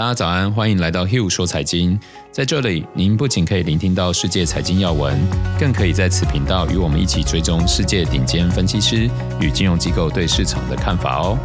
大家早安，欢迎来到 Hugh 说财经。在这里，您不仅可以聆听到世界财经要闻，更可以在此频道与我们一起追踪世界顶尖分析师与金融机构对市场的看法哦。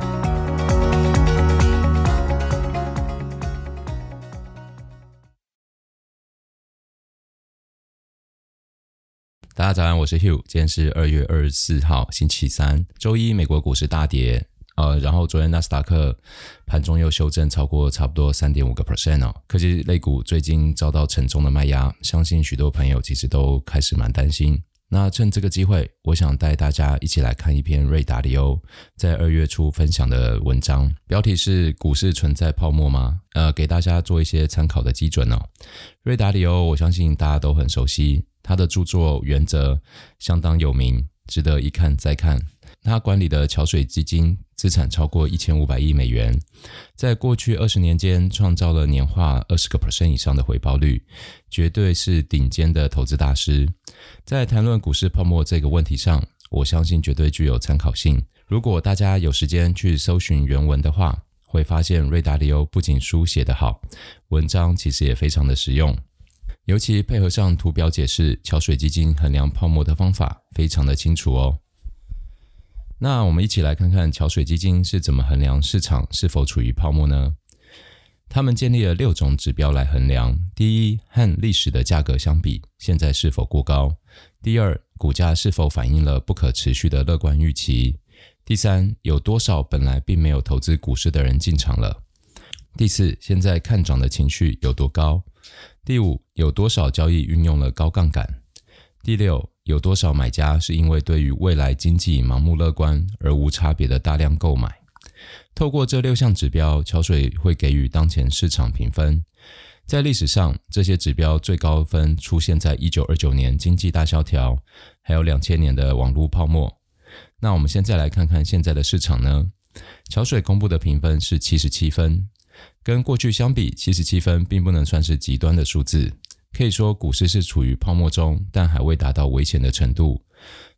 大家早安，我是 Hugh，今天是二月二十四号，星期三，周一，美国股市大跌。呃，然后昨天纳斯达克盘中又修正超过差不多三点五个 percent 哦。科技类股最近遭到沉重的卖压，相信许多朋友其实都开始蛮担心。那趁这个机会，我想带大家一起来看一篇瑞达利欧在二月初分享的文章，标题是“股市存在泡沫吗？”呃，给大家做一些参考的基准哦。瑞达利欧，我相信大家都很熟悉，他的著作原则相当有名，值得一看再看。他管理的桥水基金资产超过一千五百亿美元，在过去二十年间创造了年化二十个 percent 以上的回报率，绝对是顶尖的投资大师。在谈论股市泡沫这个问题上，我相信绝对具有参考性。如果大家有时间去搜寻原文的话，会发现瑞达利欧不仅书写得好，文章其实也非常的实用，尤其配合上图表解释，桥水基金衡量泡沫的方法非常的清楚哦。那我们一起来看看桥水基金是怎么衡量市场是否处于泡沫呢？他们建立了六种指标来衡量：第一，和历史的价格相比，现在是否过高；第二，股价是否反映了不可持续的乐观预期；第三，有多少本来并没有投资股市的人进场了；第四，现在看涨的情绪有多高；第五，有多少交易运用了高杠杆；第六，有多少买家是因为对于未来经济盲目乐观而无差别的大量购买？透过这六项指标，桥水会给予当前市场评分。在历史上，这些指标最高分出现在一九二九年经济大萧条，还有两千年的网络泡沫。那我们现在来看看现在的市场呢？桥水公布的评分是七十七分，跟过去相比，七十七分并不能算是极端的数字。可以说，股市是处于泡沫中，但还未达到危险的程度。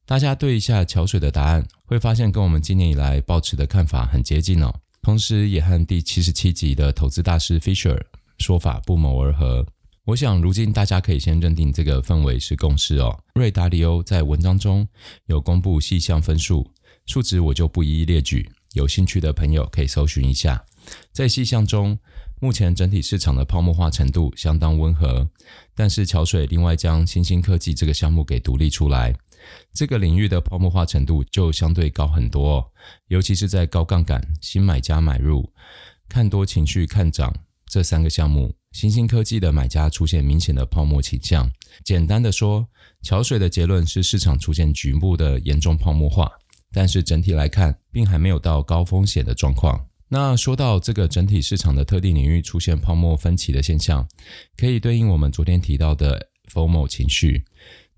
大家对一下桥水的答案，会发现跟我们今年以来抱持的看法很接近哦。同时，也和第七十七集的投资大师 Fisher 说法不谋而合。我想，如今大家可以先认定这个氛围是共识哦。瑞达利欧在文章中有公布细项分数，数值我就不一一列举，有兴趣的朋友可以搜寻一下。在细项中，目前整体市场的泡沫化程度相当温和，但是桥水另外将新兴科技这个项目给独立出来，这个领域的泡沫化程度就相对高很多，尤其是在高杠杆、新买家买入、看多情绪看涨这三个项目，新兴科技的买家出现明显的泡沫倾向。简单的说，桥水的结论是市场出现局部的严重泡沫化，但是整体来看，并还没有到高风险的状况。那说到这个整体市场的特定领域出现泡沫分歧的现象，可以对应我们昨天提到的 FOMO 情绪，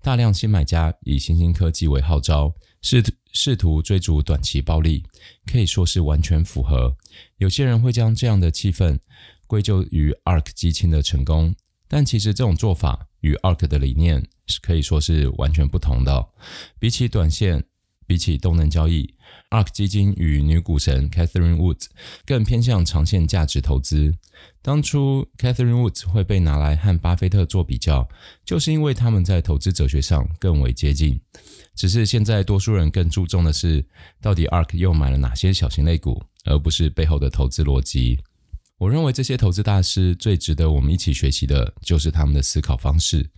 大量新买家以新兴科技为号召，试试图追逐短期暴利，可以说是完全符合。有些人会将这样的气氛归咎于 ARK 基金的成功，但其实这种做法与 ARK 的理念是可以说是完全不同的。比起短线，比起动能交易。ARK 基金与女股神 Catherine Woods 更偏向长线价值投资。当初 Catherine Woods 会被拿来和巴菲特做比较，就是因为他们在投资哲学上更为接近。只是现在多数人更注重的是，到底 ARK 又买了哪些小型类股，而不是背后的投资逻辑。我认为这些投资大师最值得我们一起学习的，就是他们的思考方式。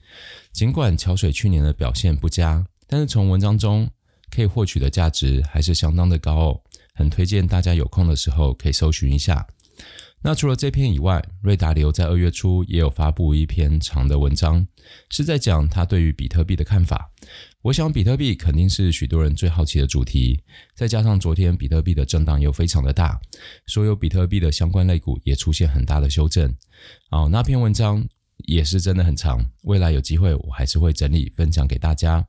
尽管桥水去年的表现不佳，但是从文章中，可以获取的价值还是相当的高哦，很推荐大家有空的时候可以搜寻一下。那除了这篇以外，瑞达流在二月初也有发布一篇长的文章，是在讲他对于比特币的看法。我想比特币肯定是许多人最好奇的主题，再加上昨天比特币的震荡又非常的大，所有比特币的相关类股也出现很大的修正。哦，那篇文章也是真的很长，未来有机会我还是会整理分享给大家。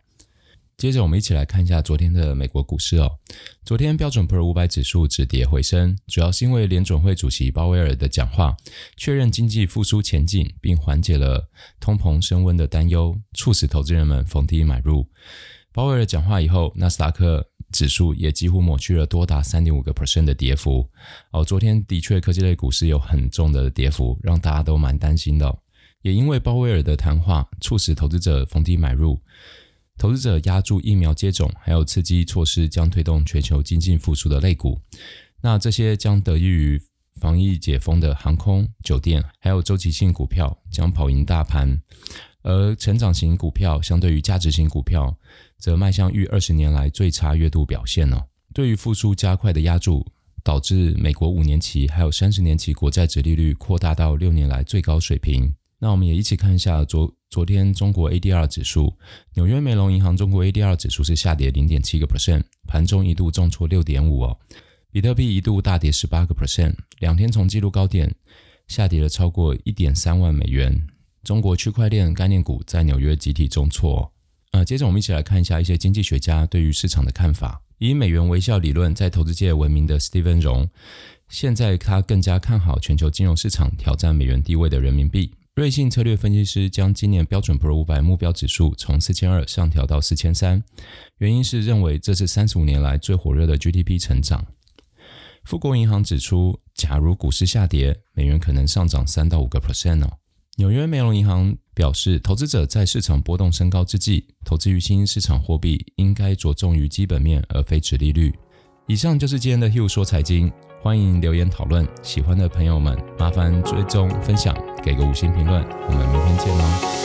接着，我们一起来看一下昨天的美国股市哦。昨天标准普尔五百指数止跌回升，主要是因为联准会主席鲍威尔的讲话，确认经济复苏前景，并缓解了通膨升温的担忧，促使投资人们逢低买入。鲍威尔讲话以后，纳斯达克指数也几乎抹去了多达三点五个 percent 的跌幅。哦，昨天的确科技类股市有很重的跌幅，让大家都蛮担心的。也因为鲍威尔的谈话，促使投资者逢低买入。投资者押注疫苗接种，还有刺激措施将推动全球经济复苏的类股。那这些将得益于防疫解封的航空、酒店，还有周期性股票将跑赢大盘。而成长型股票相对于价值型股票，则迈向逾二十年来最差月度表现了。对于复苏加快的押注，导致美国五年期还有三十年期国债殖利率扩大到六年来最高水平。那我们也一起看一下昨昨天中国 ADR 指数，纽约梅隆银行中国 ADR 指数是下跌零点七个 percent，盘中一度重挫六点五哦。比特币一度大跌十八个 percent，两天从纪录高点下跌了超过一点三万美元。中国区块链概念股在纽约集体重挫。呃，接着我们一起来看一下一些经济学家对于市场的看法。以美元微笑理论在投资界闻名的 Steven 荣，现在他更加看好全球金融市场挑战美元地位的人民币。瑞信策略分析师将今年标准普尔五百目标指数从四千二上调到四千三，原因是认为这是三十五年来最火热的 GDP 成长。富国银行指出，假如股市下跌，美元可能上涨三到五个 percent 哦。纽约梅隆银行表示，投资者在市场波动升高之际，投资于新兴市场货币应该着重于基本面而非殖利率。以上就是今天的 Hugh 说财经，欢迎留言讨论。喜欢的朋友们，麻烦追踪分享，给个五星评论。我们明天见喽。